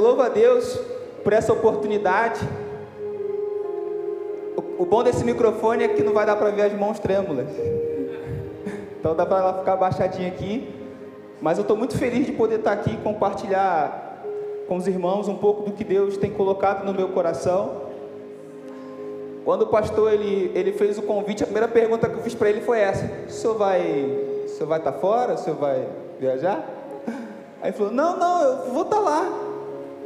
Louvo a Deus por essa oportunidade. O, o bom desse microfone é que não vai dar para ver as mãos trêmulas. Então dá para ela ficar baixadinha aqui. Mas eu estou muito feliz de poder estar aqui e compartilhar com os irmãos um pouco do que Deus tem colocado no meu coração. Quando o pastor ele, ele fez o convite, a primeira pergunta que eu fiz para ele foi essa: o senhor vai, senhor vai estar fora? O senhor vai viajar? Aí ele falou: Não, não, eu vou estar lá.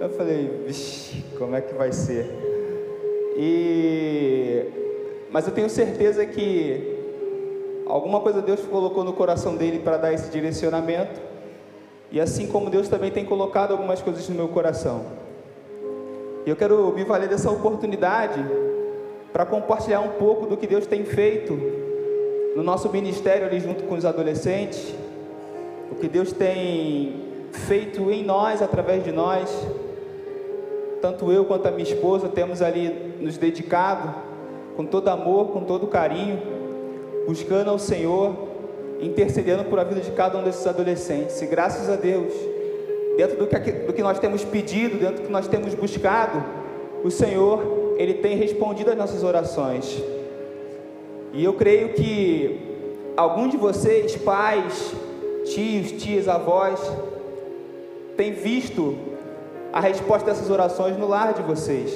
Eu falei: Vixe, como é que vai ser? E mas eu tenho certeza que alguma coisa Deus colocou no coração dele para dar esse direcionamento. E assim como Deus também tem colocado algumas coisas no meu coração. E eu quero me valer dessa oportunidade para compartilhar um pouco do que Deus tem feito no nosso ministério ali junto com os adolescentes, o que Deus tem feito em nós, através de nós. Tanto eu quanto a minha esposa temos ali nos dedicado com todo amor, com todo carinho, buscando ao Senhor, intercedendo por a vida de cada um desses adolescentes. E graças a Deus, dentro do que, do que nós temos pedido, dentro do que nós temos buscado, o Senhor ele tem respondido às nossas orações. E eu creio que algum de vocês, pais, tios, tias, avós, tem visto a resposta dessas orações no lar de vocês.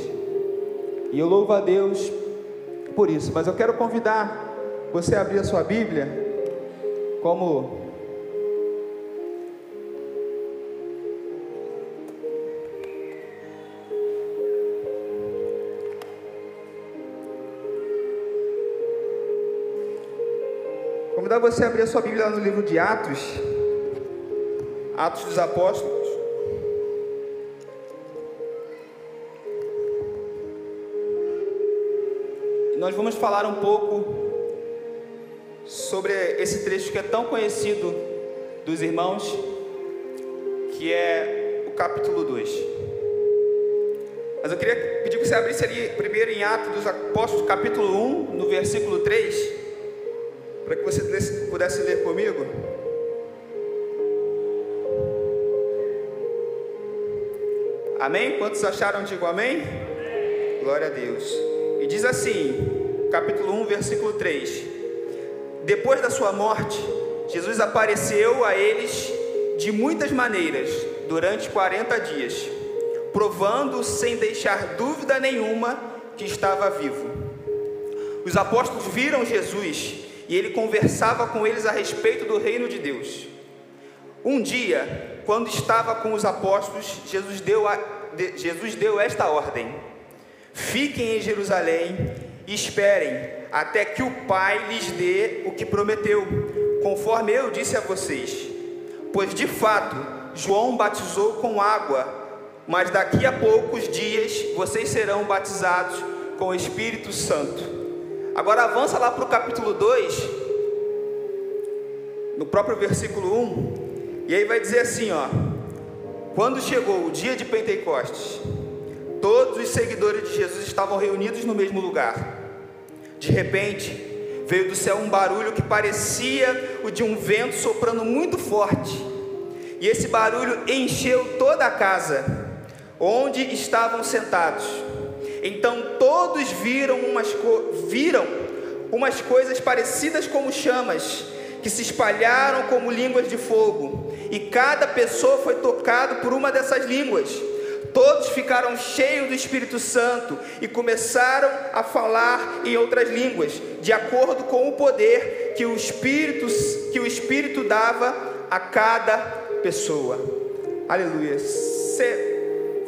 E eu louvo a Deus por isso. Mas eu quero convidar você a abrir a sua Bíblia, como Convidar você a abrir a sua Bíblia no livro de Atos, Atos dos Apóstolos. Nós vamos falar um pouco sobre esse trecho que é tão conhecido dos irmãos, que é o capítulo 2. Mas eu queria pedir que você abrisse ali primeiro em Atos dos Apóstolos, capítulo 1, no versículo 3 para que você pudesse ler comigo. Amém? Quantos acharam? Digo amém? Glória a Deus. E diz assim, capítulo 1, versículo 3: Depois da sua morte, Jesus apareceu a eles de muitas maneiras durante 40 dias, provando sem deixar dúvida nenhuma que estava vivo. Os apóstolos viram Jesus e ele conversava com eles a respeito do reino de Deus. Um dia, quando estava com os apóstolos, Jesus deu, a, de, Jesus deu esta ordem: Fiquem em Jerusalém esperem até que o Pai lhes dê o que prometeu, conforme eu disse a vocês. Pois de fato, João batizou com água, mas daqui a poucos dias vocês serão batizados com o Espírito Santo. Agora avança lá para o capítulo 2, no próprio versículo 1, e aí vai dizer assim: ó, quando chegou o dia de Pentecostes, todos os seguidores de Jesus estavam reunidos no mesmo lugar. De repente, veio do céu um barulho que parecia o de um vento soprando muito forte, e esse barulho encheu toda a casa onde estavam sentados. Então todos viram umas, viram umas coisas parecidas como chamas, que se espalharam como línguas de fogo, e cada pessoa foi tocado por uma dessas línguas. Todos ficaram cheios do Espírito Santo e começaram a falar em outras línguas, de acordo com o poder que o Espírito que o Espírito dava a cada pessoa. Aleluia. Você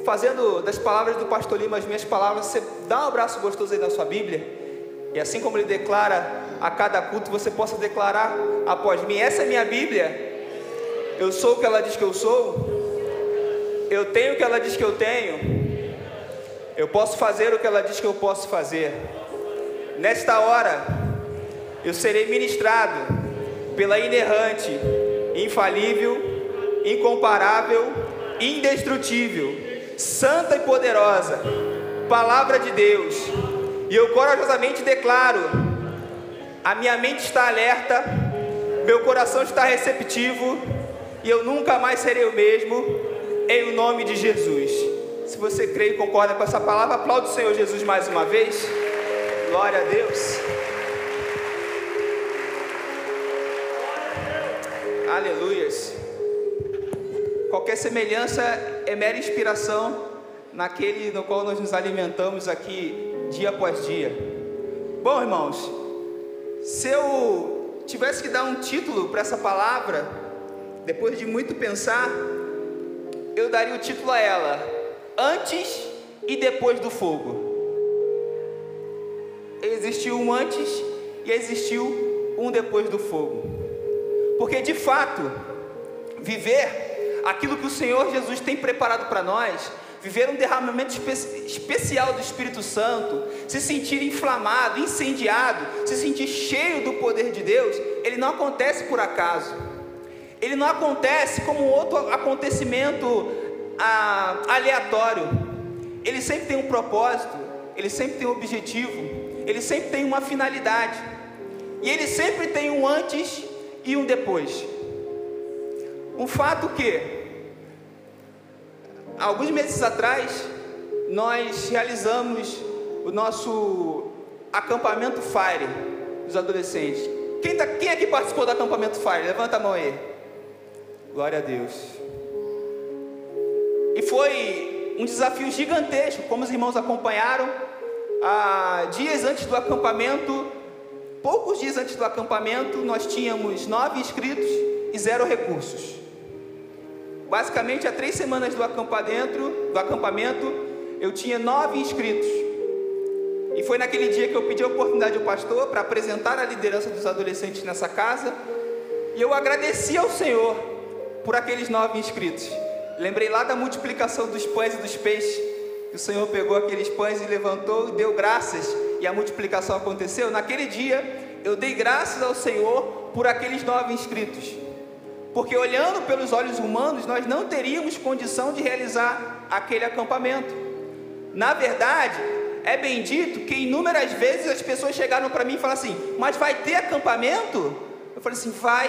fazendo das palavras do pastor Lima as minhas palavras, você dá um abraço gostoso aí na sua Bíblia. E assim como ele declara a cada culto, você possa declarar após mim: essa é minha Bíblia. Eu sou o que ela diz que eu sou. Eu tenho o que ela diz que eu tenho. Eu posso fazer o que ela diz que eu posso fazer. Nesta hora, eu serei ministrado pela inerrante, infalível, incomparável, indestrutível santa e poderosa, palavra de Deus. E eu corajosamente declaro: a minha mente está alerta, meu coração está receptivo, e eu nunca mais serei o mesmo. Em nome de Jesus. Se você crê e concorda com essa palavra, aplaude o Senhor Jesus mais uma vez. Glória a Deus. Aleluias. Qualquer semelhança é mera inspiração naquele no qual nós nos alimentamos aqui dia após dia. Bom, irmãos, se eu tivesse que dar um título para essa palavra, depois de muito pensar, eu daria o título a ela: Antes e depois do fogo. Existiu um antes e existiu um depois do fogo. Porque de fato, viver aquilo que o Senhor Jesus tem preparado para nós viver um derramamento espe especial do Espírito Santo, se sentir inflamado, incendiado, se sentir cheio do poder de Deus, ele não acontece por acaso. Ele não acontece como outro acontecimento ah, aleatório. Ele sempre tem um propósito, ele sempre tem um objetivo, ele sempre tem uma finalidade. E ele sempre tem um antes e um depois. Um fato que alguns meses atrás, nós realizamos o nosso acampamento Fire dos adolescentes. Quem, tá, quem aqui participou do acampamento Fire? Levanta a mão aí. Glória a Deus. E foi um desafio gigantesco, como os irmãos acompanharam. Ah, dias antes do acampamento, poucos dias antes do acampamento, nós tínhamos nove inscritos e zero recursos. Basicamente, há três semanas do acampamento, do acampamento, eu tinha nove inscritos. E foi naquele dia que eu pedi a oportunidade ao pastor para apresentar a liderança dos adolescentes nessa casa. E eu agradeci ao Senhor por aqueles nove inscritos. Lembrei lá da multiplicação dos pães e dos peixes. Que o Senhor pegou aqueles pães e levantou, deu graças e a multiplicação aconteceu. Naquele dia, eu dei graças ao Senhor por aqueles nove inscritos porque olhando pelos olhos humanos, nós não teríamos condição de realizar aquele acampamento. Na verdade, é bem dito que inúmeras vezes as pessoas chegaram para mim e falaram assim: Mas vai ter acampamento? Eu falei assim: Vai,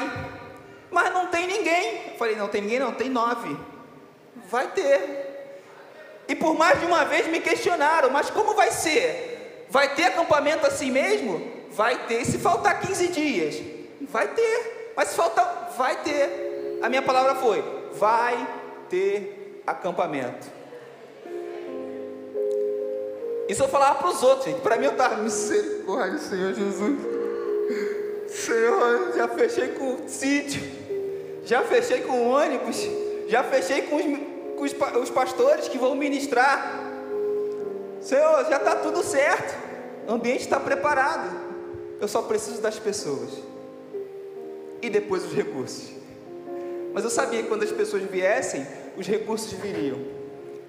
mas não tem ninguém. Eu falei: Não tem ninguém, não, tem nove. Vai ter. E por mais de uma vez me questionaram: Mas como vai ser? Vai ter acampamento assim mesmo? Vai ter. E se faltar 15 dias? Vai ter. Mas se faltar vai ter. A minha palavra foi: vai ter acampamento. Isso eu falava para os outros, gente. Para mim eu estava, misericórdia, Senhor Jesus. Senhor, já fechei com o sítio, já fechei com o ônibus, já fechei com os, com os, os pastores que vão ministrar. Senhor, já está tudo certo, o ambiente está preparado. Eu só preciso das pessoas e depois os recursos. Mas eu sabia que quando as pessoas viessem, os recursos viriam.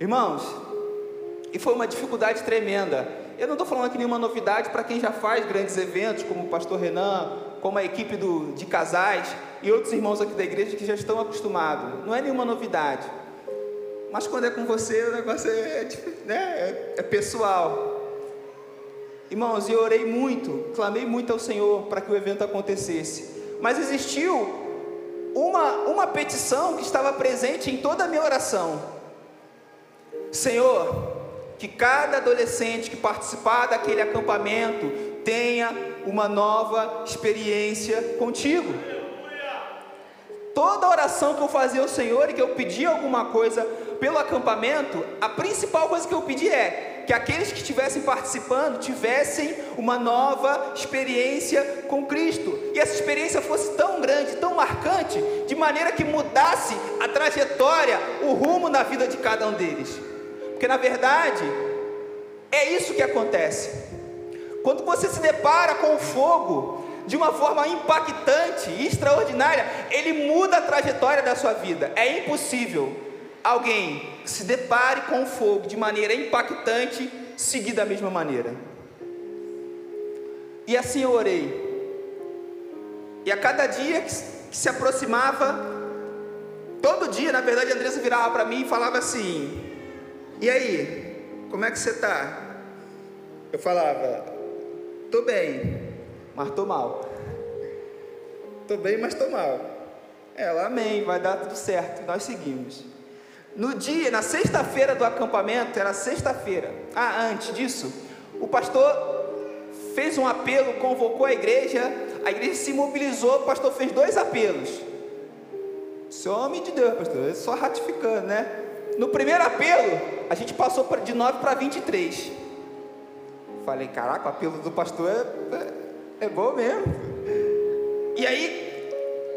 Irmãos, e foi uma dificuldade tremenda. Eu não estou falando aqui nenhuma novidade para quem já faz grandes eventos, como o pastor Renan, como a equipe do, de casais e outros irmãos aqui da igreja que já estão acostumados. Não é nenhuma novidade. Mas quando é com você, o negócio é, é né, é, é pessoal. Irmãos, eu orei muito, clamei muito ao Senhor para que o evento acontecesse. Mas existiu uma, uma petição que estava presente em toda a minha oração. Senhor, que cada adolescente que participar daquele acampamento tenha uma nova experiência contigo. Toda oração que eu fazia ao Senhor e que eu pedia alguma coisa pelo acampamento, a principal coisa que eu pedi é: que aqueles que estivessem participando tivessem uma nova experiência com Cristo. E essa experiência fosse tão grande, tão marcante, de maneira que mudasse a trajetória, o rumo na vida de cada um deles. Porque na verdade, é isso que acontece. Quando você se depara com o fogo, de uma forma impactante extraordinária, ele muda a trajetória da sua vida. É impossível alguém se depare com o fogo de maneira impactante, seguir da mesma maneira. E assim eu orei. E a cada dia que, que se aproximava, todo dia, na verdade, a Andressa virava para mim e falava assim: E aí, como é que você está? Eu falava: Tô bem, mas tô mal. Tô bem, mas tô mal. Ela, amém, vai dar tudo certo. Nós seguimos. no dia, na sexta-feira do acampamento, era sexta-feira. Ah, antes disso, o pastor fez um apelo, convocou a igreja, a igreja se mobilizou, o pastor fez dois apelos. Seu homem de Deus, pastor, só ratificando, né? No primeiro apelo, a gente passou de 9 para 23. Falei, caraca, o apelo do pastor é, é, é bom mesmo. E aí,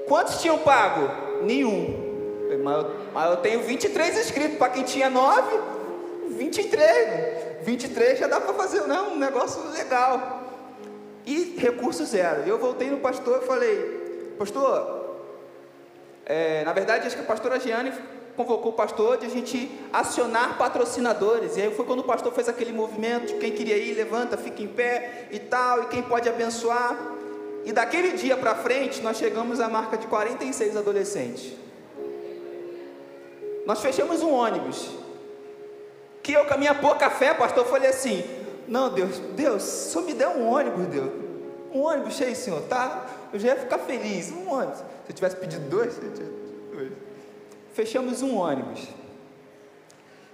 quantos tinham pago? Nenhum. Mas eu, mas eu tenho 23 inscritos, para quem tinha 9, 23. 23 já dá para fazer né, um negócio legal. E recurso zero. Eu voltei no pastor e falei, pastor, é, na verdade acho que a pastora Giane convocou o pastor de a gente acionar patrocinadores. E aí foi quando o pastor fez aquele movimento quem queria ir, levanta, fica em pé e tal, e quem pode abençoar. E daquele dia para frente, nós chegamos à marca de 46 adolescentes. Nós fechamos um ônibus. Que eu, com a minha pouca fé, pastor, falei assim: Não, Deus, Deus, só me dê um ônibus, Deus. Um ônibus cheio, Senhor, tá? Eu já ia ficar feliz. Um ônibus. Se eu tivesse pedido dois, eu tinha. Fechamos um ônibus.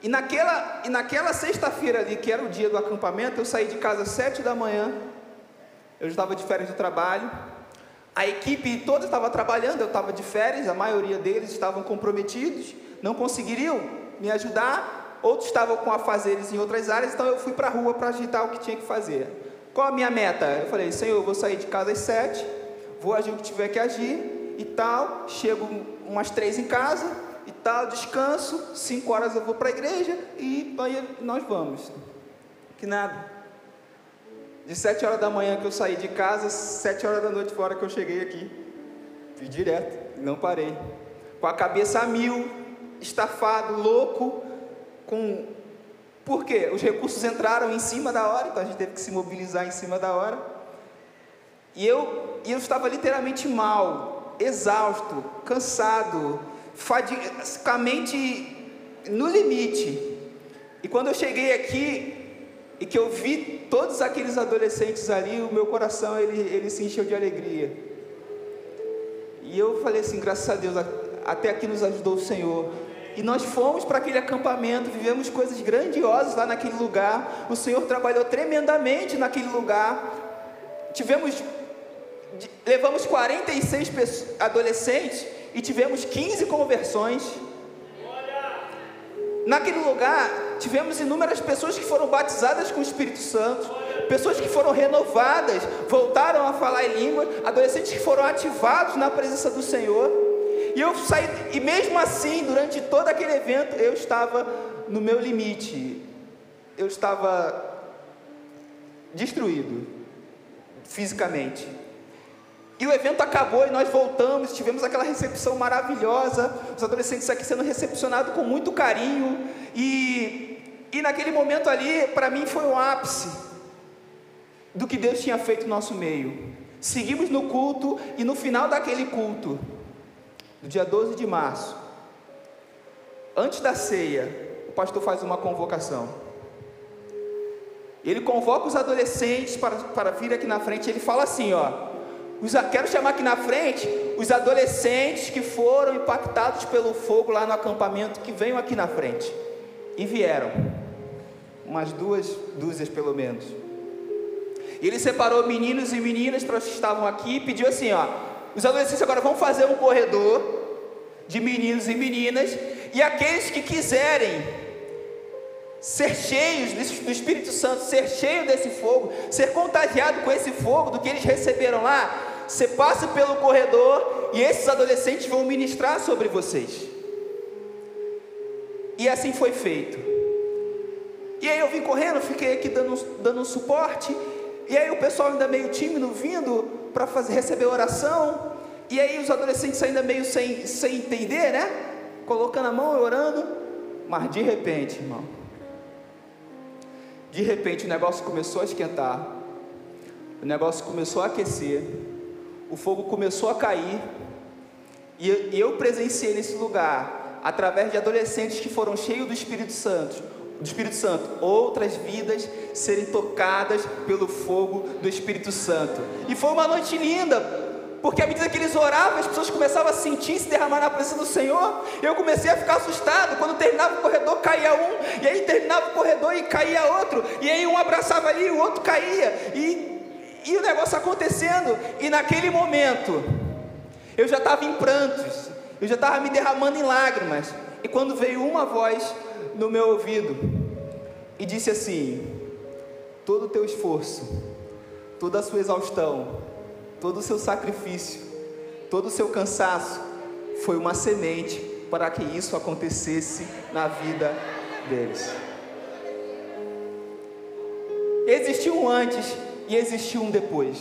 E naquela, e naquela sexta-feira ali, que era o dia do acampamento, eu saí de casa às sete da manhã. Eu estava de férias do trabalho. A equipe toda estava trabalhando, eu estava de férias, a maioria deles estavam comprometidos não conseguiriam me ajudar, outros estavam com afazeres em outras áreas, então eu fui para a rua para agitar o que tinha que fazer. Qual a minha meta? Eu falei, Senhor, eu vou sair de casa às sete, vou agir o que tiver que agir e tal, chego umas três em casa tal, descanso, cinco horas eu vou para a igreja e aí nós vamos. Que nada. De sete horas da manhã que eu saí de casa, sete horas da noite fora que eu cheguei aqui. Fui direto, não parei. Com a cabeça a mil, estafado, louco, com. Por quê? Os recursos entraram em cima da hora, então a gente teve que se mobilizar em cima da hora. E eu, e eu estava literalmente mal, exausto, cansado, fadigamente no limite. E quando eu cheguei aqui e que eu vi todos aqueles adolescentes ali, o meu coração ele, ele se encheu de alegria. E eu falei assim, graças a Deus, até aqui nos ajudou o Senhor. E nós fomos para aquele acampamento, vivemos coisas grandiosas lá naquele lugar. O Senhor trabalhou tremendamente naquele lugar. Tivemos levamos 46 adolescentes e tivemos 15 conversões. Naquele lugar, tivemos inúmeras pessoas que foram batizadas com o Espírito Santo, pessoas que foram renovadas, voltaram a falar em língua, adolescentes que foram ativados na presença do Senhor. E eu saí, e mesmo assim, durante todo aquele evento, eu estava no meu limite. Eu estava destruído fisicamente. E o evento acabou e nós voltamos, tivemos aquela recepção maravilhosa, os adolescentes aqui sendo recepcionados com muito carinho. E, e naquele momento ali, para mim, foi o ápice do que Deus tinha feito no nosso meio. Seguimos no culto e no final daquele culto, no dia 12 de março, antes da ceia, o pastor faz uma convocação. Ele convoca os adolescentes para, para vir aqui na frente. Ele fala assim: ó, quero chamar aqui na frente os adolescentes que foram impactados pelo fogo lá no acampamento, que venham aqui na frente. E vieram, umas duas dúzias pelo menos. Ele separou meninos e meninas para os que estavam aqui e pediu assim: ó, os adolescentes agora vão fazer um corredor de meninos e meninas, e aqueles que quiserem ser cheios do Espírito Santo, ser cheio desse fogo, ser contagiado com esse fogo do que eles receberam lá, você passa pelo corredor e esses adolescentes vão ministrar sobre vocês. E assim foi feito. E aí eu vim correndo, fiquei aqui dando, dando um suporte, e aí o pessoal ainda meio tímido vindo, para receber oração, e aí os adolescentes ainda meio sem, sem entender, né? Colocando a mão e orando, mas de repente, irmão, de repente o negócio começou a esquentar, o negócio começou a aquecer, o fogo começou a cair, e eu presenciei nesse lugar, através de adolescentes que foram cheios do Espírito Santo, do Espírito Santo, outras vidas serem tocadas pelo fogo do Espírito Santo. E foi uma noite linda, Porque à medida que eles oravam, as pessoas começavam a sentir se derramar na presença do Senhor. Eu comecei a ficar assustado. Quando terminava o corredor, caía um, e aí terminava o corredor e caía outro, e aí um abraçava ali, o outro caía, e, e o negócio acontecendo. E naquele momento, eu já estava em prantos, eu já estava me derramando em lágrimas. E quando veio uma voz no meu ouvido e disse assim: todo o teu esforço, toda a sua exaustão, todo o seu sacrifício, todo o seu cansaço foi uma semente para que isso acontecesse na vida deles. Existiu um antes e existiu um depois.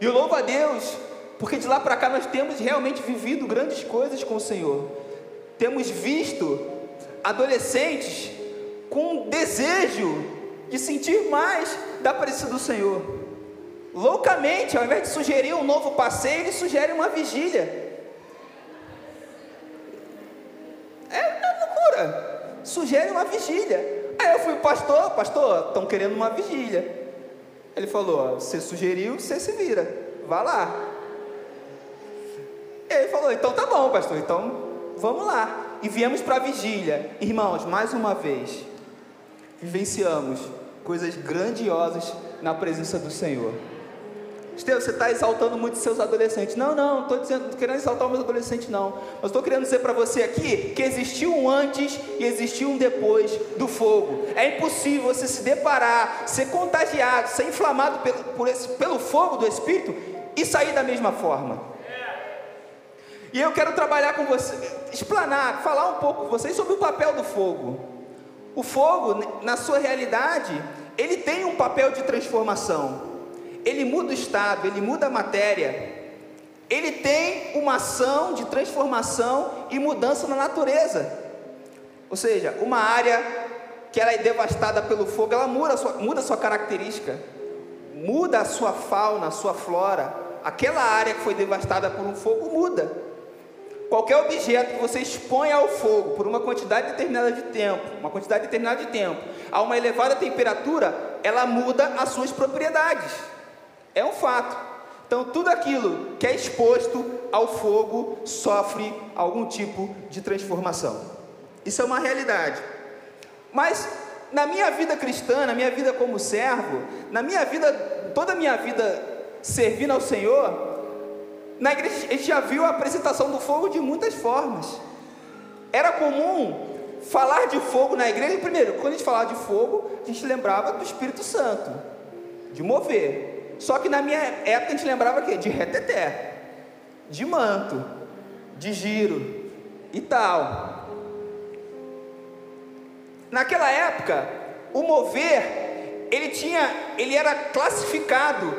E eu louvo a Deus, porque de lá para cá nós temos realmente vivido grandes coisas com o Senhor. Temos visto adolescentes com desejo de sentir mais da presença do Senhor. Loucamente, ao invés de sugerir um novo passeio, ele sugere uma vigília. É uma loucura. Sugere uma vigília. Aí eu fui, pastor, pastor, estão querendo uma vigília. Ele falou: você sugeriu, você se vira, vá lá. Ele falou: então tá bom, pastor, então vamos lá. E viemos para a vigília. Irmãos, mais uma vez, vivenciamos coisas grandiosas na presença do Senhor. Estevam, você está exaltando muito seus adolescentes. Não, não, estou dizendo, tô querendo exaltar os meus adolescentes, não. Mas estou querendo dizer para você aqui que existiu um antes e existiu um depois do fogo. É impossível você se deparar, ser contagiado, ser inflamado pelo, por esse, pelo fogo do Espírito e sair da mesma forma. E eu quero trabalhar com você, explanar, falar um pouco com vocês sobre o papel do fogo. O fogo, na sua realidade, ele tem um papel de transformação. Ele muda o estado, ele muda a matéria. Ele tem uma ação de transformação e mudança na natureza. Ou seja, uma área que ela é devastada pelo fogo, ela muda a sua, muda a sua característica, muda a sua fauna, a sua flora. Aquela área que foi devastada por um fogo muda. Qualquer objeto que você expõe ao fogo por uma quantidade determinada de tempo, uma quantidade determinada de tempo, a uma elevada temperatura, ela muda as suas propriedades. É um fato. Então, tudo aquilo que é exposto ao fogo sofre algum tipo de transformação. Isso é uma realidade. Mas na minha vida cristã, na minha vida como servo, na minha vida, toda a minha vida servindo ao Senhor, na igreja a gente já viu a apresentação do fogo de muitas formas. Era comum falar de fogo na igreja, primeiro, quando a gente falava de fogo, a gente lembrava do Espírito Santo, de mover. Só que na minha época a gente lembrava? De reteté, de manto, de giro e tal. Naquela época, o mover, ele tinha, ele era classificado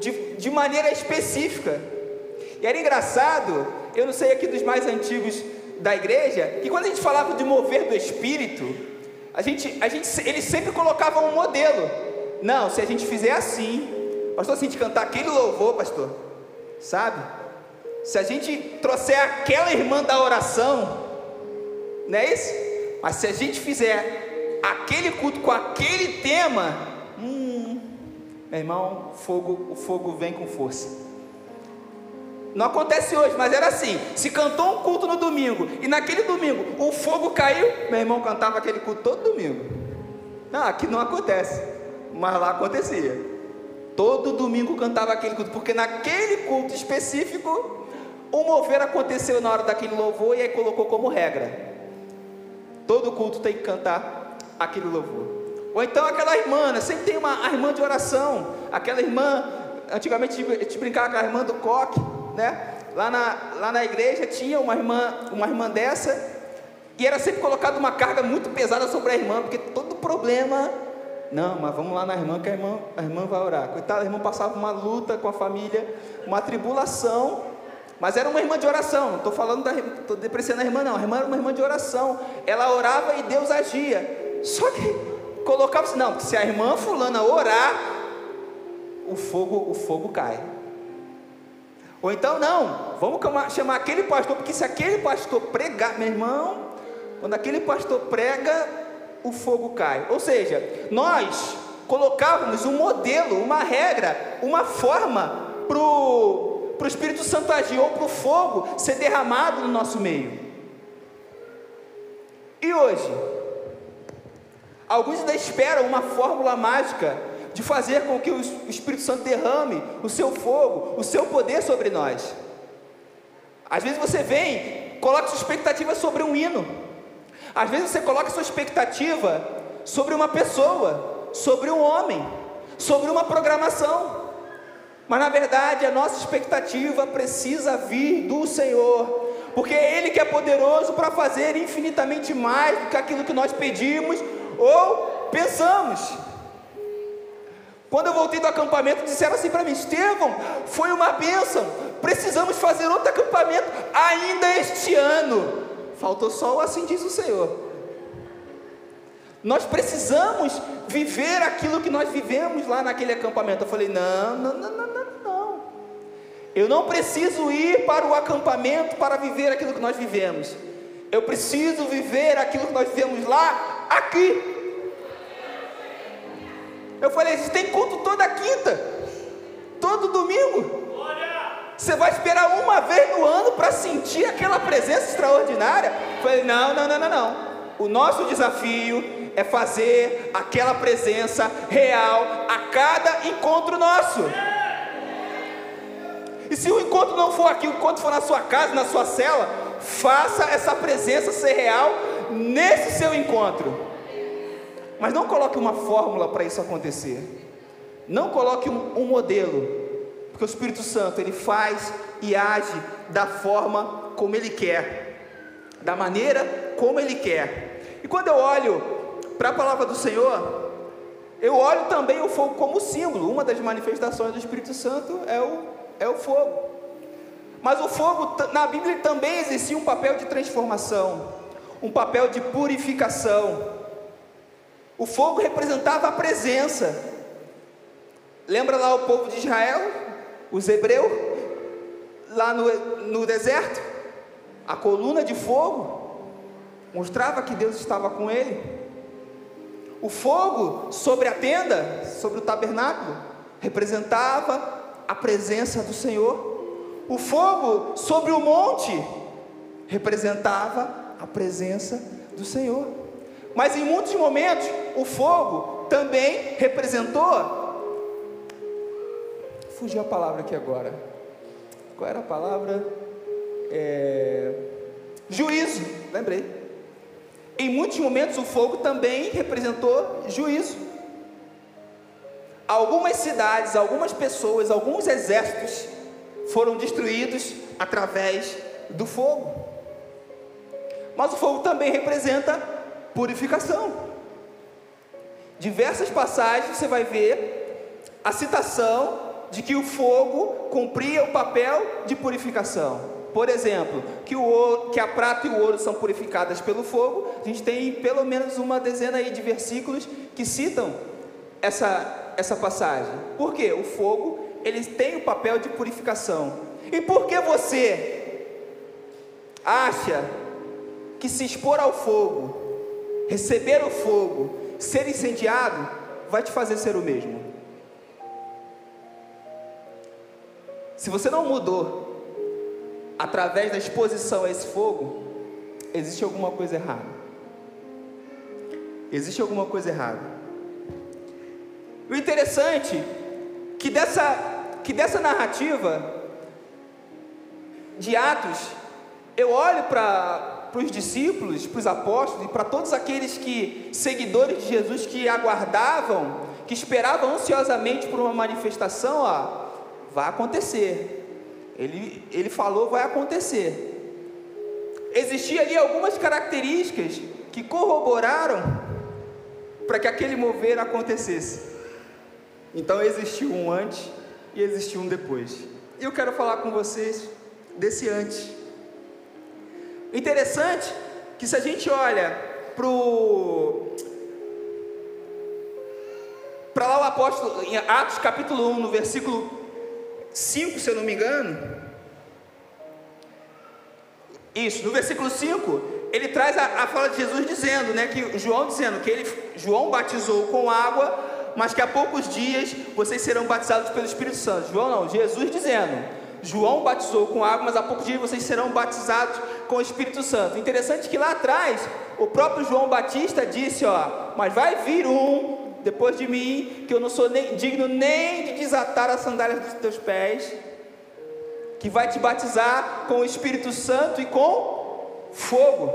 de, de maneira específica. E era engraçado, eu não sei aqui dos mais antigos da igreja, que quando a gente falava de mover do Espírito, a gente, a gente, eles sempre colocavam um modelo. Não, se a gente fizer assim, pastor, se a gente cantar aquele louvor, pastor, sabe? Se a gente trouxer aquela irmã da oração, não é isso? Mas se a gente fizer aquele culto com aquele tema, hum, meu irmão, fogo, o fogo vem com força. Não acontece hoje, mas era assim. Se cantou um culto no domingo e naquele domingo o fogo caiu, meu irmão cantava aquele culto todo domingo. Não, aqui não acontece, mas lá acontecia. Todo domingo cantava aquele culto, porque naquele culto específico o mover aconteceu na hora daquele louvor e aí colocou como regra. Todo culto tem que cantar aquele louvor. Ou então aquela irmã, né? sempre tem uma irmã de oração, aquela irmã, antigamente a gente brincava com a irmã do coque, né? Lá na, lá na igreja tinha uma irmã, uma irmã dessa, e era sempre colocada uma carga muito pesada sobre a irmã, porque todo problema, não, mas vamos lá na irmã que a irmã, a irmã vai orar. Coitada, a irmã passava uma luta com a família, uma tribulação, mas era uma irmã de oração, não estou falando estou depreciando a irmã, não, a irmã era uma irmã de oração, ela orava e Deus agia, só que colocava assim, não, se a irmã fulana orar, o fogo, o fogo cai. Ou então, não, vamos chamar aquele pastor, porque se aquele pastor pregar, meu irmão, quando aquele pastor prega, o fogo cai. Ou seja, nós colocávamos um modelo, uma regra, uma forma para o Espírito Santo agir ou para o fogo ser derramado no nosso meio. E hoje, alguns ainda esperam uma fórmula mágica de fazer com que o Espírito Santo derrame o seu fogo, o seu poder sobre nós. Às vezes você vem, coloca sua expectativa sobre um hino. Às vezes você coloca sua expectativa sobre uma pessoa, sobre um homem, sobre uma programação. Mas na verdade a nossa expectativa precisa vir do Senhor, porque é Ele que é poderoso para fazer infinitamente mais do que aquilo que nós pedimos ou pensamos. Quando eu voltei do acampamento, disseram assim para mim: Estevão, foi uma bênção, precisamos fazer outro acampamento ainda este ano. Faltou só o assim diz o Senhor. Nós precisamos viver aquilo que nós vivemos lá naquele acampamento. Eu falei: não, não, não, não, não, não. Eu não preciso ir para o acampamento para viver aquilo que nós vivemos. Eu preciso viver aquilo que nós vivemos lá, aqui. Eu falei, tem culto toda quinta, todo domingo. Você vai esperar uma vez no ano para sentir aquela presença extraordinária? Falei, não, não, não, não, não. O nosso desafio é fazer aquela presença real a cada encontro nosso. E se o encontro não for aqui, o encontro for na sua casa, na sua cela, faça essa presença ser real nesse seu encontro. Mas não coloque uma fórmula para isso acontecer. Não coloque um, um modelo, porque o Espírito Santo ele faz e age da forma como ele quer, da maneira como ele quer. E quando eu olho para a palavra do Senhor, eu olho também o fogo como símbolo. Uma das manifestações do Espírito Santo é o, é o fogo. Mas o fogo, na Bíblia também existia um papel de transformação, um papel de purificação. O fogo representava a presença. Lembra lá o povo de Israel, os hebreus, lá no, no deserto? A coluna de fogo mostrava que Deus estava com ele. O fogo sobre a tenda, sobre o tabernáculo, representava a presença do Senhor. O fogo sobre o monte representava a presença do Senhor. Mas em muitos momentos, o fogo também representou. Fugiu a palavra aqui agora. Qual era a palavra? É... Juízo, lembrei. Em muitos momentos, o fogo também representou juízo. Algumas cidades, algumas pessoas, alguns exércitos foram destruídos através do fogo. Mas o fogo também representa purificação. Diversas passagens você vai ver a citação de que o fogo cumpria o papel de purificação. Por exemplo, que, o ouro, que a prata e o ouro são purificadas pelo fogo. A gente tem pelo menos uma dezena aí de versículos que citam essa, essa passagem. Por quê? O fogo ele tem o papel de purificação. E por que você acha que se expor ao fogo receber o fogo, ser incendiado, vai te fazer ser o mesmo. Se você não mudou através da exposição a esse fogo, existe alguma coisa errada. Existe alguma coisa errada. O interessante que dessa que dessa narrativa de Atos, eu olho para para os discípulos, para os apóstolos e para todos aqueles que seguidores de Jesus que aguardavam, que esperavam ansiosamente por uma manifestação, ó, vai acontecer. Ele, ele falou, vai acontecer. Existia ali algumas características que corroboraram para que aquele mover acontecesse. Então existiu um antes e existiu um depois. E eu quero falar com vocês desse antes. Interessante que se a gente olha para para lá o apóstolo, em Atos capítulo 1, no versículo 5, se eu não me engano. Isso, no versículo 5, ele traz a, a fala de Jesus dizendo, né, que João dizendo que ele, João batizou com água, mas que há poucos dias vocês serão batizados pelo Espírito Santo. João não, Jesus dizendo: João batizou com água, mas há pouco dia vocês serão batizados com o Espírito Santo. Interessante que lá atrás, o próprio João Batista disse: Ó, mas vai vir um depois de mim, que eu não sou nem, digno nem de desatar as sandálias dos teus pés, que vai te batizar com o Espírito Santo e com fogo.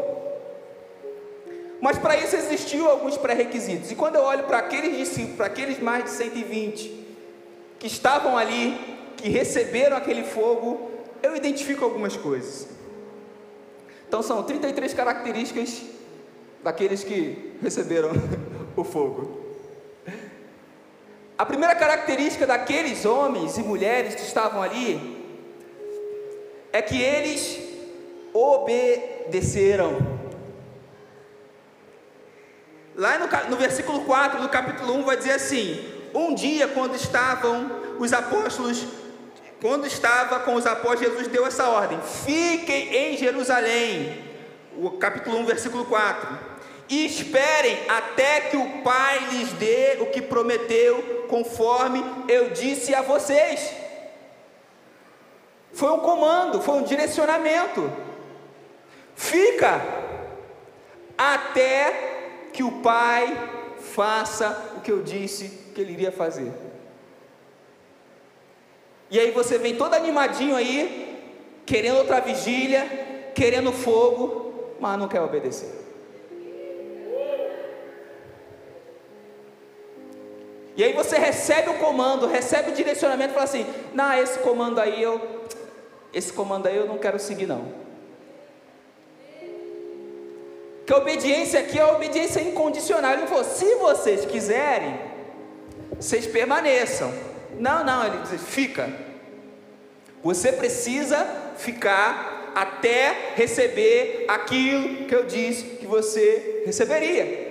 Mas para isso existiam alguns pré-requisitos. E quando eu olho para aqueles discípulos, para aqueles mais de 120 que estavam ali, que receberam aquele fogo, eu identifico algumas coisas. Então são 33 características daqueles que receberam o fogo. A primeira característica daqueles homens e mulheres que estavam ali é que eles obedeceram. Lá no, no, versículo 4 do capítulo 1 vai dizer assim: Um dia, quando estavam os apóstolos, quando estava com os apóstolos, Jesus deu essa ordem: Fiquem em Jerusalém. O capítulo 1, versículo 4. E esperem até que o Pai lhes dê o que prometeu, conforme eu disse a vocês. Foi um comando, foi um direcionamento. Fica até que o Pai faça o que eu disse que ele iria fazer. E aí você vem todo animadinho aí, querendo outra vigília, querendo fogo, mas não quer obedecer. E aí você recebe o comando, recebe o direcionamento, fala assim: "Não, esse comando aí eu esse comando aí eu não quero seguir não". Que a obediência aqui é a obediência incondicional. Ele falou: se vocês quiserem, vocês permaneçam. Não, não, ele diz: fica. Você precisa ficar até receber aquilo que eu disse que você receberia.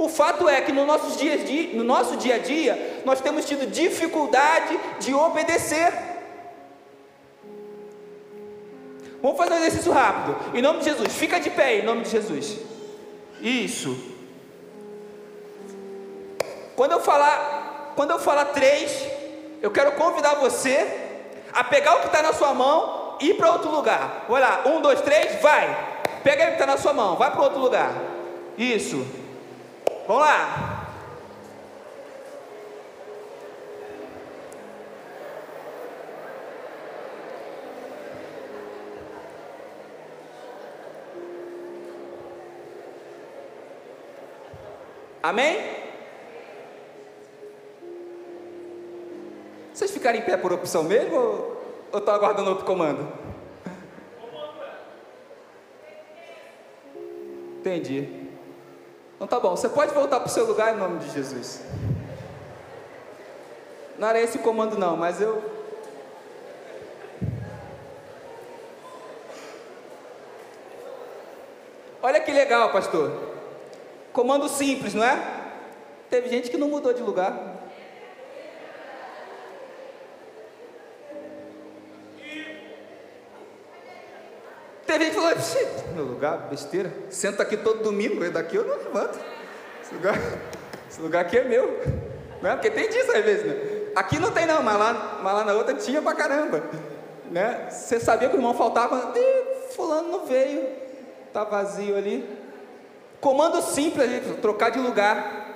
O fato é que no nosso dia, no nosso dia a dia, nós temos tido dificuldade de obedecer. Vamos fazer um exercício rápido. Em nome de Jesus. Fica de pé em nome de Jesus. Isso. Quando eu falar, quando eu falar três, eu quero convidar você a pegar o que está na sua mão e ir para outro lugar. Olha lá, um, dois, três, vai. Pega o que está na sua mão, vai para outro lugar. Isso. Vamos lá. Amém? Vocês ficaram em pé por opção mesmo ou estou aguardando outro comando? Entendi. Então tá bom, você pode voltar para o seu lugar em nome de Jesus. Não era esse o comando não, mas eu. Olha que legal, pastor. Comando simples, não é? Teve gente que não mudou de lugar. Teve gente que falou, meu lugar, besteira. Senta aqui todo domingo, e daqui eu não levanto. Esse lugar, esse lugar aqui é meu. Não é? Porque tem disso às vezes, né? Aqui não tem não, mas lá, mas lá na outra tinha pra caramba. Né? Você sabia que o irmão faltava, fulano não veio, tá vazio ali. Comando simples, gente, trocar de lugar.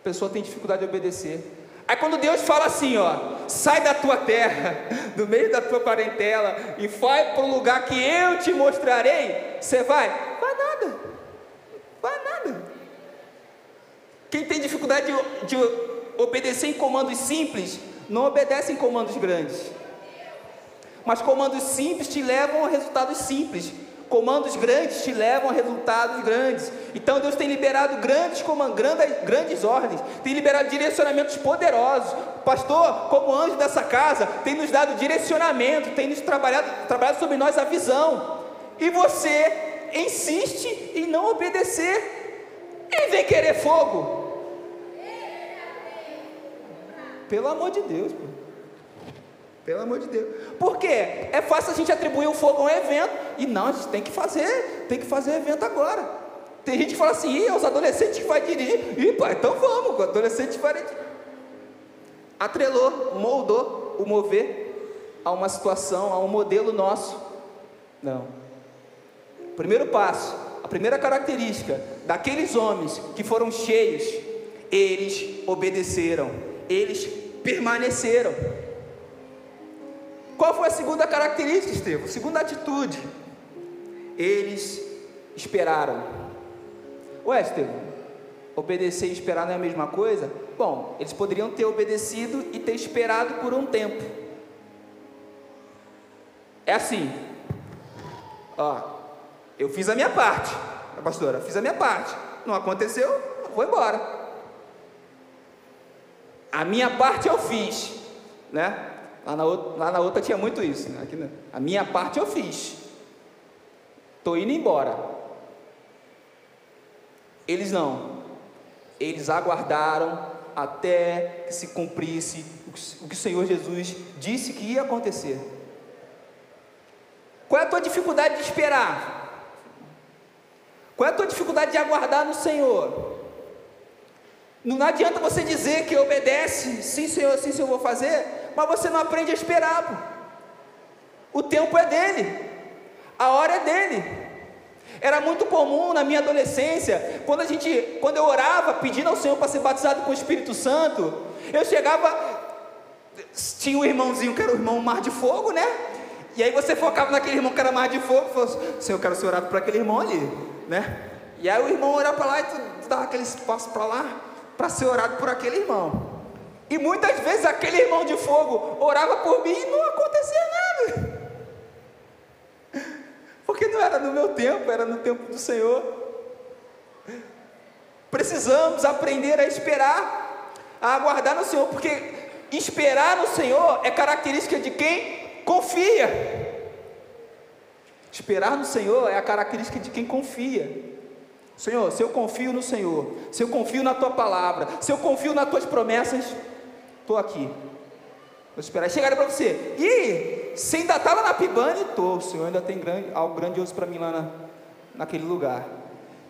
A pessoa tem dificuldade de obedecer. Aí quando Deus fala assim, ó, sai da tua terra, do meio da tua parentela e vai para o lugar que eu te mostrarei, você vai? Vai nada, vai nada. Quem tem dificuldade de, de obedecer em comandos simples, não obedece em comandos grandes. Mas comandos simples te levam a resultados simples. Comandos grandes te levam a resultados grandes. Então Deus tem liberado grandes, comandos, grandes, ordens, tem liberado direcionamentos poderosos. Pastor, como anjo dessa casa, tem nos dado direcionamento, tem nos trabalhado, trabalhado sobre nós a visão. E você insiste em não obedecer e vem querer fogo. Pelo amor de Deus, pô. Pelo amor de Deus. Por quê? É fácil a gente atribuir o fogo a um evento. E não, a gente tem que fazer, tem que fazer evento agora. Tem gente que fala assim, Ih, é os adolescentes que vai dirigir. Ih, pai, então vamos, o adolescente vai. Atrelou, moldou o mover. a uma situação, a um modelo nosso. Não. Primeiro passo, a primeira característica daqueles homens que foram cheios, eles obedeceram, eles permaneceram. Qual foi a segunda característica, Estevão? Segunda atitude. Eles esperaram. Ué, Estevão, obedecer e esperar não é a mesma coisa? Bom, eles poderiam ter obedecido e ter esperado por um tempo. É assim. Ó, eu fiz a minha parte, pastora, fiz a minha parte. Não aconteceu, vou embora. A minha parte eu fiz, né? Lá na, outra, lá na outra tinha muito isso. Né? Aqui, a minha parte eu fiz. Estou indo embora. Eles não. Eles aguardaram até que se cumprisse o que o Senhor Jesus disse que ia acontecer. Qual é a tua dificuldade de esperar? Qual é a tua dificuldade de aguardar no Senhor? Não adianta você dizer que obedece, sim Senhor, sim Senhor, vou fazer, mas você não aprende a esperar. Pô. O tempo é dele, a hora é dele. Era muito comum na minha adolescência, quando a gente, quando eu orava pedindo ao Senhor para ser batizado com o Espírito Santo, eu chegava, tinha um irmãozinho que era o irmão Mar de Fogo, né? E aí você focava naquele irmão que era Mar de Fogo, e falou: assim, Senhor, eu quero ser orado por aquele irmão ali, né? E aí o irmão olhava para lá e tu, dava aquele espaço para lá para ser orado por aquele irmão. E muitas vezes aquele irmão de fogo orava por mim e não acontecia nada. Porque não era no meu tempo, era no tempo do Senhor. Precisamos aprender a esperar, a aguardar no Senhor, porque esperar no Senhor é característica de quem confia. Esperar no Senhor é a característica de quem confia. Senhor, se eu confio no Senhor, se eu confio na tua palavra, se eu confio nas tuas promessas, estou aqui. Vou esperar. Chegarei para você. E você ainda estava na Pibane? Estou. O Senhor ainda tem grande, algo grandioso para mim lá na, naquele lugar.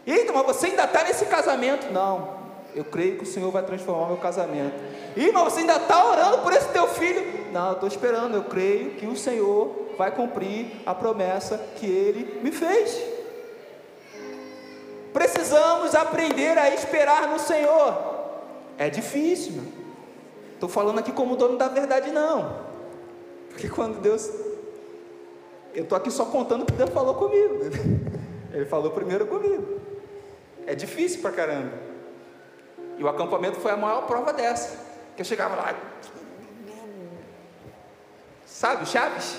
Eita, mas você ainda está nesse casamento? Não. Eu creio que o Senhor vai transformar meu casamento. E mas você ainda está orando por esse teu filho? Não, eu estou esperando. Eu creio que o Senhor vai cumprir a promessa que Ele me fez. Precisamos aprender a esperar no Senhor. É difícil, meu. Estou falando aqui como dono da verdade, não. Porque quando Deus. Eu estou aqui só contando o que Deus falou comigo. Ele falou primeiro comigo. É difícil pra caramba. E o acampamento foi a maior prova dessa. Que eu chegava lá. Sabe, Chaves?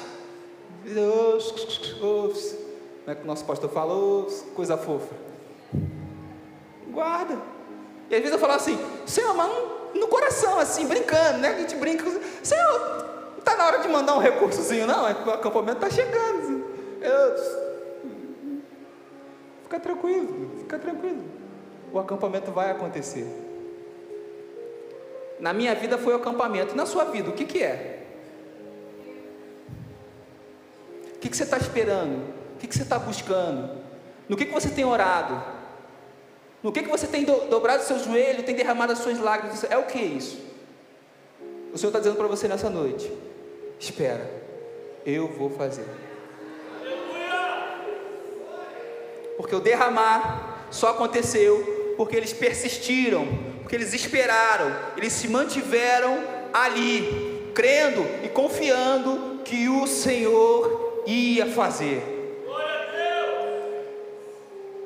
Como é que o nosso pastor falou? Coisa fofa. Guarda. E às vezes eu falo assim, Senhor, mas no coração, assim, brincando, né? A gente brinca. Senhor, não está na hora de mandar um recursozinho, não? O acampamento está chegando. Assim. Eu... Fica tranquilo, fica tranquilo. O acampamento vai acontecer. Na minha vida foi o acampamento. Na sua vida, o que, que é? O que, que você está esperando? O que, que você está buscando? No que, que você tem orado? No que, que você tem do, dobrado seu joelho, tem derramado as suas lágrimas? É o que isso? O Senhor está dizendo para você nessa noite: espera, eu vou fazer. Porque o derramar só aconteceu porque eles persistiram, porque eles esperaram, eles se mantiveram ali, crendo e confiando que o Senhor ia fazer.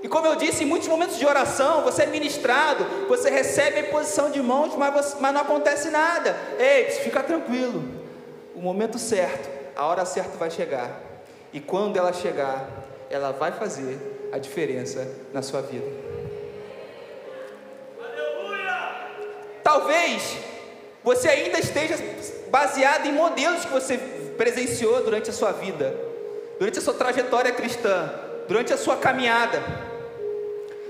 Como eu disse, em muitos momentos de oração, você é ministrado, você recebe a imposição de mãos, mas, você, mas não acontece nada. Ei, fica tranquilo. O momento certo, a hora certa vai chegar. E quando ela chegar, ela vai fazer a diferença na sua vida. Aleluia! Talvez você ainda esteja baseado em modelos que você presenciou durante a sua vida, durante a sua trajetória cristã, durante a sua caminhada.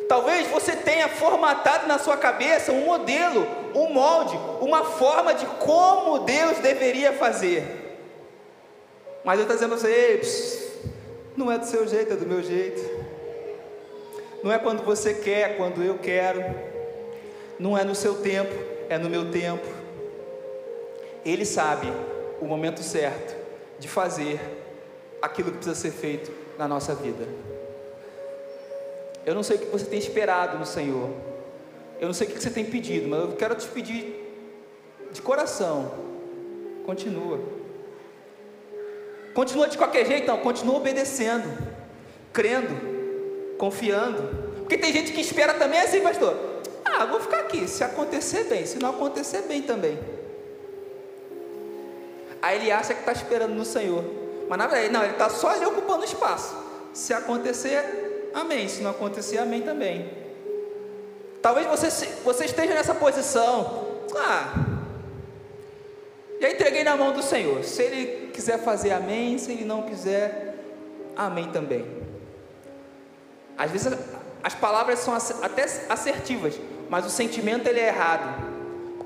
Talvez você tenha formatado na sua cabeça um modelo, um molde, uma forma de como Deus deveria fazer. Mas Deus está dizendo a você, não é do seu jeito, é do meu jeito. Não é quando você quer, é quando eu quero. Não é no seu tempo, é no meu tempo. Ele sabe o momento certo de fazer aquilo que precisa ser feito na nossa vida. Eu não sei o que você tem esperado no Senhor, eu não sei o que você tem pedido, mas eu quero te pedir de coração: continua. Continua de qualquer jeito, não, continua obedecendo, crendo, confiando. Porque tem gente que espera também assim, pastor. Ah, vou ficar aqui, se acontecer bem, se não acontecer bem também. Aí ele acha que está esperando no Senhor. Mas na verdade, não, ele está só ali ocupando espaço. Se acontecer, amém. Se não acontecer, amém também. Talvez você, você esteja nessa posição. Ah, já entreguei na mão do Senhor. Se Ele quiser fazer amém, se Ele não quiser, amém também. Às vezes as palavras são até assertivas, mas o sentimento ele é errado.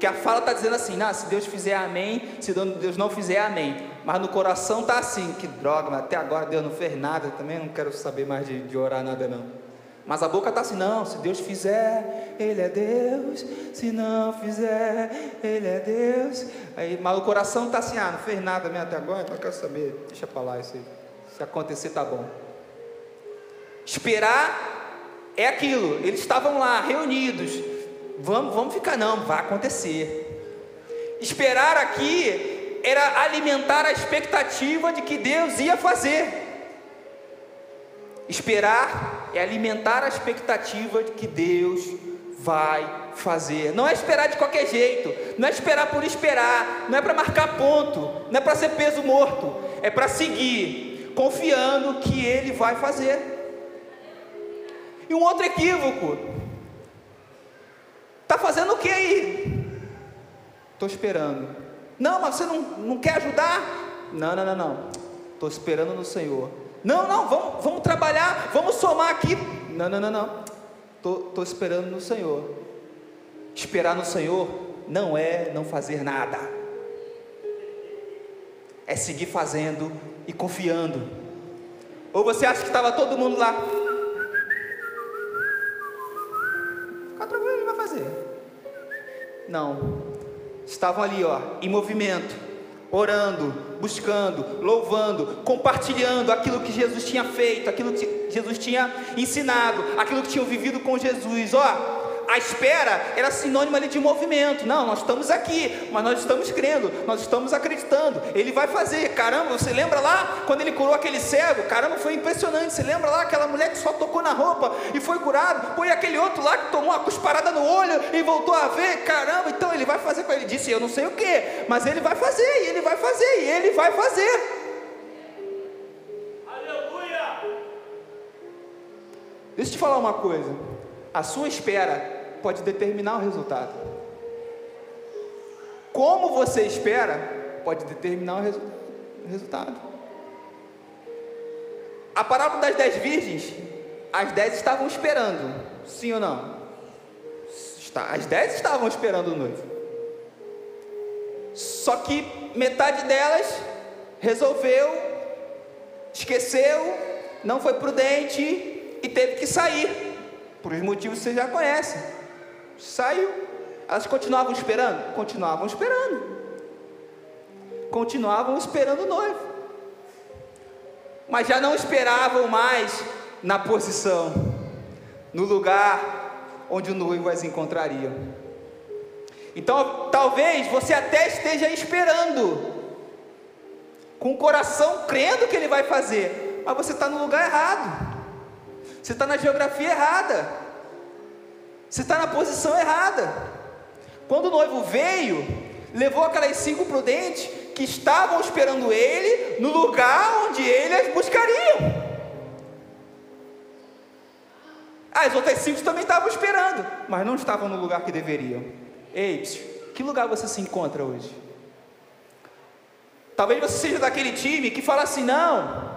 Porque a fala está dizendo assim, se Deus fizer amém, se Deus não fizer amém. Mas no coração está assim, que droga, mas até agora Deus não fez nada, também não quero saber mais de, de orar nada não. Mas a boca está assim, não, se Deus fizer, Ele é Deus, se não fizer, Ele é Deus. Aí, mas o coração está assim, ah, não fez nada mesmo até agora, eu quero saber, deixa para lá isso aí. Se acontecer, tá bom. Esperar é aquilo, eles estavam lá, reunidos. Vamos, vamos ficar, não, vai acontecer. Esperar aqui era alimentar a expectativa de que Deus ia fazer. Esperar é alimentar a expectativa de que Deus vai fazer. Não é esperar de qualquer jeito, não é esperar por esperar, não é para marcar ponto, não é para ser peso morto, é para seguir, confiando que Ele vai fazer. E um outro equívoco: está fazendo o que aí? Estou esperando. Não, mas você não, não quer ajudar? Não, não, não, não. Estou esperando no Senhor. Não, não, vamos, vamos trabalhar, vamos somar aqui. Não, não, não, não. Estou esperando no Senhor. Esperar no Senhor não é não fazer nada, é seguir fazendo e confiando. Ou você acha que estava todo mundo lá? Fazer. Não, estavam ali, ó, em movimento orando, buscando, louvando, compartilhando aquilo que Jesus tinha feito, aquilo que Jesus tinha ensinado, aquilo que tinham vivido com Jesus. Ó, a espera era sinônimo ali de movimento. Não, nós estamos aqui, mas nós estamos crendo, nós estamos acreditando. Ele vai fazer. Caramba, você lembra lá quando ele curou aquele cego? Caramba, foi impressionante. Você lembra lá aquela mulher que só tocou na roupa e foi curado? Foi aquele outro lá que tomou uma cusparada no olho e voltou a ver. Caramba, então ele vai fazer com ele disse, eu não sei o que, mas ele vai fazer, e ele vai fazer, e ele vai fazer. Aleluia! Deixa eu te falar uma coisa. A sua espera pode determinar o resultado. Como você espera pode determinar o, resu o resultado. A parábola das dez virgens, as dez estavam esperando, sim ou não? As dez estavam esperando o noivo. Só que metade delas resolveu, esqueceu, não foi prudente e teve que sair. Por os motivos que você já conhece. Saiu. Elas continuavam esperando? Continuavam esperando. Continuavam esperando o noivo. Mas já não esperavam mais na posição, no lugar onde o noivo as encontraria. Então, talvez você até esteja esperando, com o coração crendo que ele vai fazer, mas você está no lugar errado, você está na geografia errada. Você está na posição errada. Quando o noivo veio, levou aquelas cinco prudentes que estavam esperando ele no lugar onde ele as buscariam. As outras cinco também estavam esperando, mas não estavam no lugar que deveriam. Ei, que lugar você se encontra hoje? Talvez você seja daquele time que fala assim: não,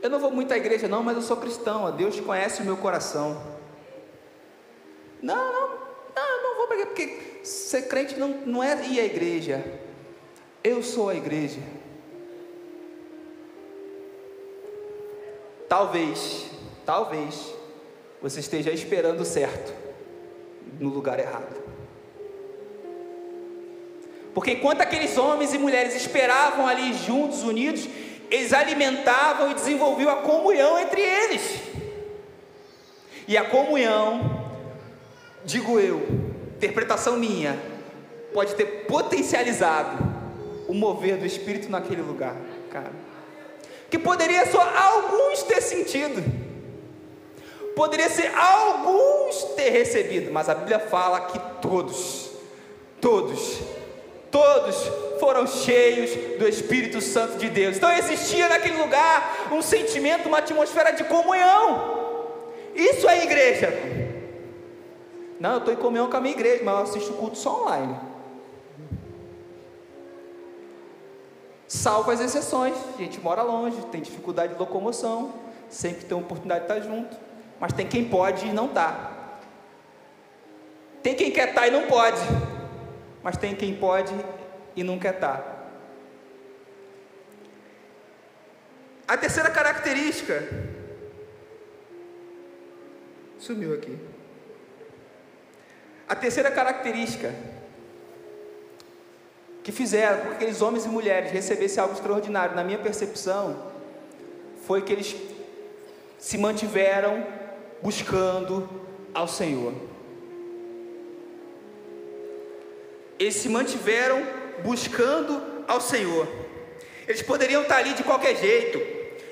eu não vou muito à igreja, não, mas eu sou cristão, Deus conhece o meu coração. Não, não, não, não vou porque, porque ser crente não, não é ir à igreja. Eu sou a igreja. Talvez, talvez, você esteja esperando certo no lugar errado. Porque enquanto aqueles homens e mulheres esperavam ali juntos, unidos, eles alimentavam e desenvolviam a comunhão entre eles. E a comunhão, digo eu, interpretação minha, pode ter potencializado o mover do Espírito naquele lugar, cara. Que poderia só alguns ter sentido, poderia ser alguns ter recebido, mas a Bíblia fala que todos, todos, todos foram cheios do Espírito Santo de Deus. Então existia naquele lugar um sentimento, uma atmosfera de comunhão. Isso é igreja. Não, eu estou em comunhão com a minha igreja, mas eu assisto o culto só online. Salvo as exceções, a gente mora longe, tem dificuldade de locomoção, sempre tem oportunidade de estar junto, mas tem quem pode e não está. Tem quem quer estar e não pode, mas tem quem pode e não quer estar. A terceira característica sumiu aqui. A terceira característica que fizeram com que aqueles homens e mulheres recebessem algo extraordinário, na minha percepção, foi que eles se mantiveram buscando ao Senhor. Eles se mantiveram buscando ao Senhor. Eles poderiam estar ali de qualquer jeito.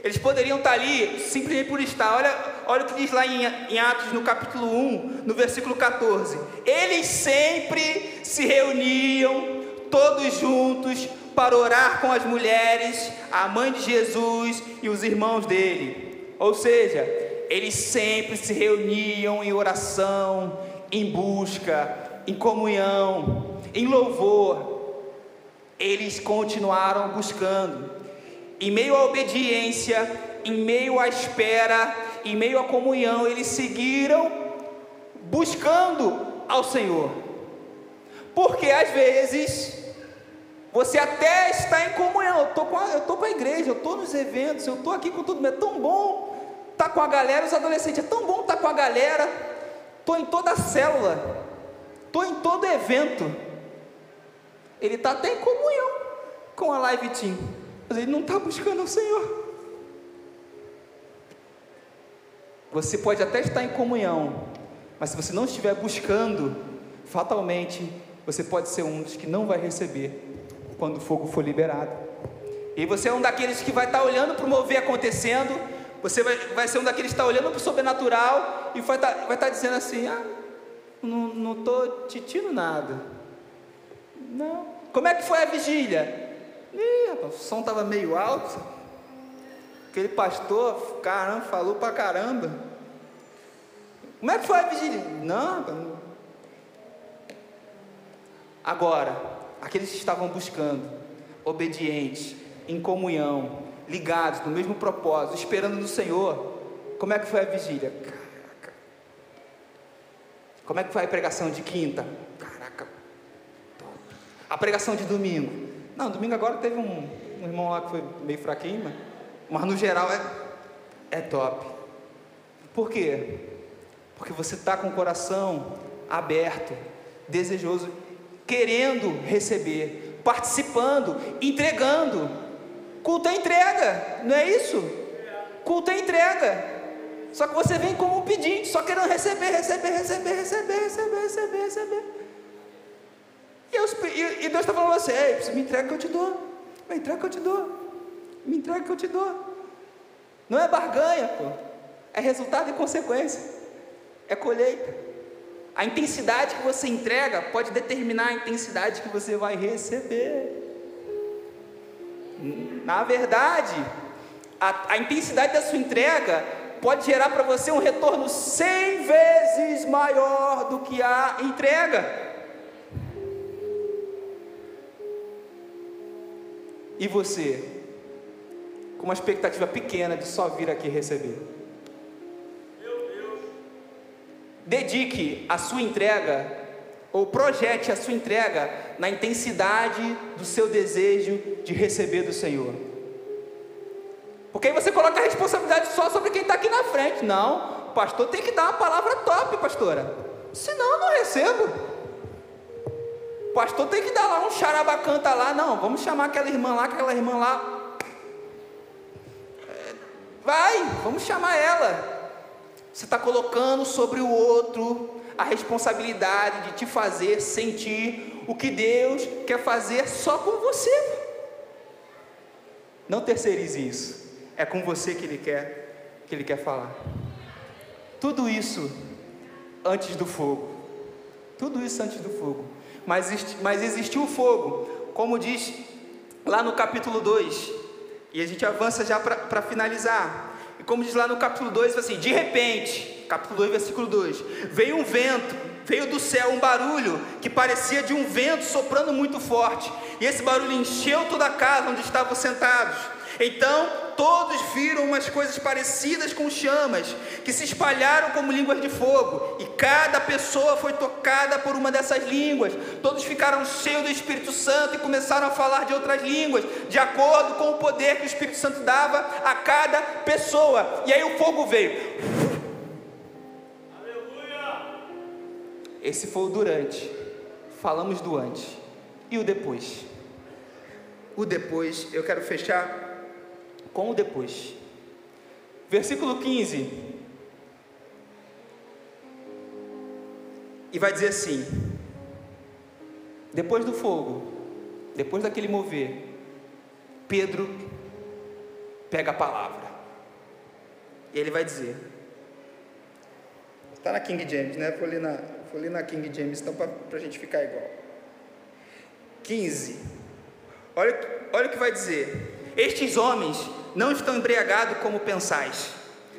Eles poderiam estar ali simplesmente por estar. Olha, olha o que diz lá em, Atos, no capítulo 1, no versículo 14. Eles sempre se reuniam todos juntos para orar com as mulheres, a mãe de Jesus e os irmãos dele. Ou seja, eles sempre se reuniam em oração, em busca, em comunhão, em louvor. Eles continuaram buscando. Em meio à obediência, em meio à espera, em meio à comunhão, eles seguiram buscando ao Senhor. Porque às vezes você até está em comunhão. Eu estou com, a, eu tô com a igreja, eu estou nos eventos, eu estou aqui com mundo. É tão bom estar tá com a galera, os adolescentes. É tão bom estar tá com a galera. Estou em toda a célula. Estou em todo evento. Ele está até em comunhão com a live team. Mas ele não está buscando o Senhor. Você pode até estar em comunhão, mas se você não estiver buscando, fatalmente você pode ser um dos que não vai receber quando o fogo for liberado. E você é um daqueles que vai estar olhando para o mover acontecendo, você vai, vai ser um daqueles que está olhando para o sobrenatural e vai estar, vai estar dizendo assim: ah, não estou titindo nada. Não. Como é que foi a vigília? Ih, rapaz, o som estava meio alto. Aquele pastor, caramba, falou para caramba. Como é que foi a vigília? Não. Agora, aqueles que estavam buscando, obedientes, em comunhão, ligados no mesmo propósito, esperando no Senhor. Como é que foi a vigília? Caraca. Como é que foi a pregação de quinta? Caraca. A pregação de domingo? Não, domingo agora teve um, um irmão lá que foi meio fraquinho, mas, mas no geral é, é top. Por quê? Porque você está com o coração aberto, desejoso querendo receber, participando, entregando. Culto é entrega, não é isso? Culto é entrega. Só que você vem como um pedinte, só querendo receber, receber, receber, receber, receber, receber, receber. E, eu, Deus está falando assim: Ei, me entrega que eu te dou. Me entrega que eu te dou. Me entrega que eu te dou. Não é barganha, pô. É resultado e consequência. É colheita. A intensidade que você entrega pode determinar a intensidade que você vai receber. Na verdade, a, a intensidade da sua entrega pode gerar para você um retorno cem vezes maior do que a entrega. E você, com uma expectativa pequena de só vir aqui receber. dedique a sua entrega, ou projete a sua entrega na intensidade do seu desejo de receber do Senhor. Porque aí você coloca a responsabilidade só sobre quem está aqui na frente. Não, o pastor tem que dar uma palavra top, pastora. Senão eu não recebo. pastor tem que dar lá um charabacanta lá, não, vamos chamar aquela irmã lá, aquela irmã lá. Vai, vamos chamar ela. Você está colocando sobre o outro a responsabilidade de te fazer sentir o que Deus quer fazer só com você. Não terceirize isso. É com você que Ele quer, que Ele quer falar. Tudo isso antes do fogo. Tudo isso antes do fogo. Mas, mas existiu o fogo, como diz lá no capítulo 2. E a gente avança já para finalizar. E como diz lá no capítulo 2, assim: de repente, capítulo 2, versículo 2: veio um vento, veio do céu um barulho que parecia de um vento soprando muito forte. E esse barulho encheu toda a casa onde estavam sentados. Então todos viram umas coisas parecidas com chamas, que se espalharam como línguas de fogo, e cada pessoa foi tocada por uma dessas línguas. Todos ficaram cheios do Espírito Santo e começaram a falar de outras línguas, de acordo com o poder que o Espírito Santo dava a cada pessoa. E aí o fogo veio. Aleluia! Esse foi o durante. Falamos do antes. E o depois? O depois, eu quero fechar com o depois. Versículo 15. E vai dizer assim: depois do fogo, depois daquele mover, Pedro pega a palavra. E ele vai dizer: está na King James, né? Vou ler na, vou ler na King James, então para a gente ficar igual. 15. Olha, olha o que vai dizer: Estes homens não estão embriagados como pensais,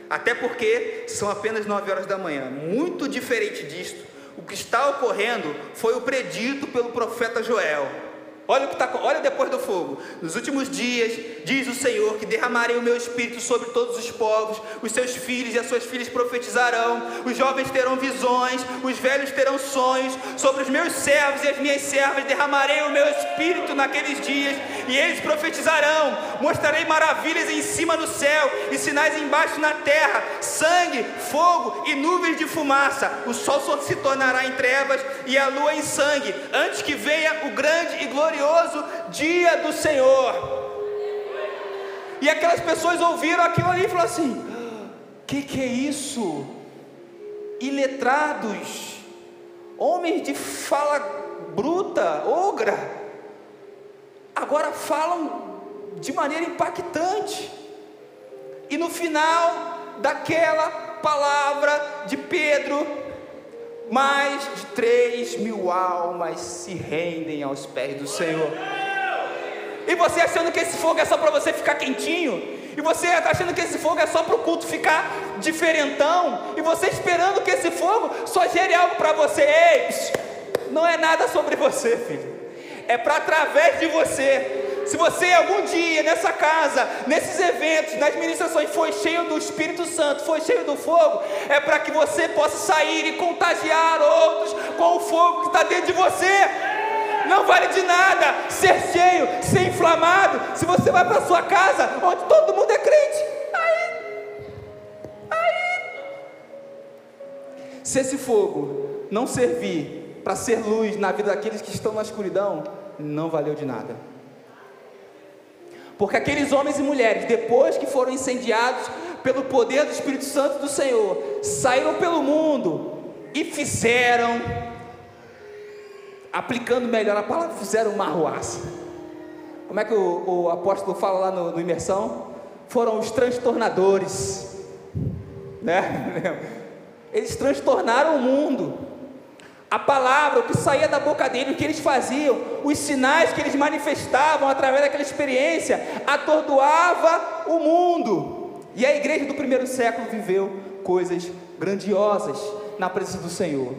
até porque são apenas nove horas da manhã. Muito diferente disto, o que está ocorrendo foi o predito pelo profeta Joel. Olha o que está, olha depois do fogo. Nos últimos dias, diz o Senhor, que derramarei o meu espírito sobre todos os povos, os seus filhos e as suas filhas profetizarão, os jovens terão visões, os velhos terão sonhos, sobre os meus servos e as minhas servas derramarei o meu espírito naqueles dias, e eles profetizarão. Mostrarei maravilhas em cima no céu e sinais embaixo na terra: sangue, fogo e nuvens de fumaça. O sol se tornará em trevas e a lua em sangue, antes que venha o grande e glorioso glorioso dia do Senhor. E aquelas pessoas ouviram aquilo ali e falaram assim: que que é isso? Iletrados, homens de fala bruta, ogra, agora falam de maneira impactante. E no final daquela palavra de Pedro, mais de três mil almas se rendem aos pés do Senhor. E você achando que esse fogo é só para você ficar quentinho? E você achando que esse fogo é só para o culto ficar diferentão? E você esperando que esse fogo só gere algo para você? Ei, não é nada sobre você, filho. É para através de você se você algum dia nessa casa, nesses eventos, nas ministrações foi cheio do Espírito Santo, foi cheio do fogo, é para que você possa sair e contagiar outros com o fogo que está dentro de você. Não vale de nada ser cheio, ser inflamado, se você vai para sua casa onde todo mundo é crente. Aí, aí. Se esse fogo não servir para ser luz na vida daqueles que estão na escuridão, não valeu de nada. Porque aqueles homens e mulheres, depois que foram incendiados pelo poder do Espírito Santo do Senhor, saíram pelo mundo e fizeram, aplicando melhor a palavra, fizeram uma arruaça. Como é que o, o apóstolo fala lá no, no Imersão? Foram os transtornadores, né? Eles transtornaram o mundo a palavra, o que saía da boca dele, o que eles faziam, os sinais que eles manifestavam através daquela experiência, atordoava o mundo. E a igreja do primeiro século viveu coisas grandiosas na presença do Senhor.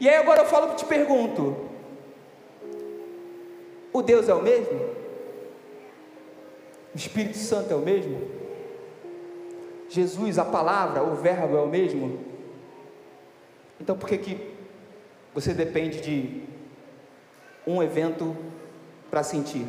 E aí agora eu falo te pergunto: o Deus é o mesmo? O Espírito Santo é o mesmo? Jesus, a palavra, o verbo é o mesmo? Então por que que você depende de um evento para sentir.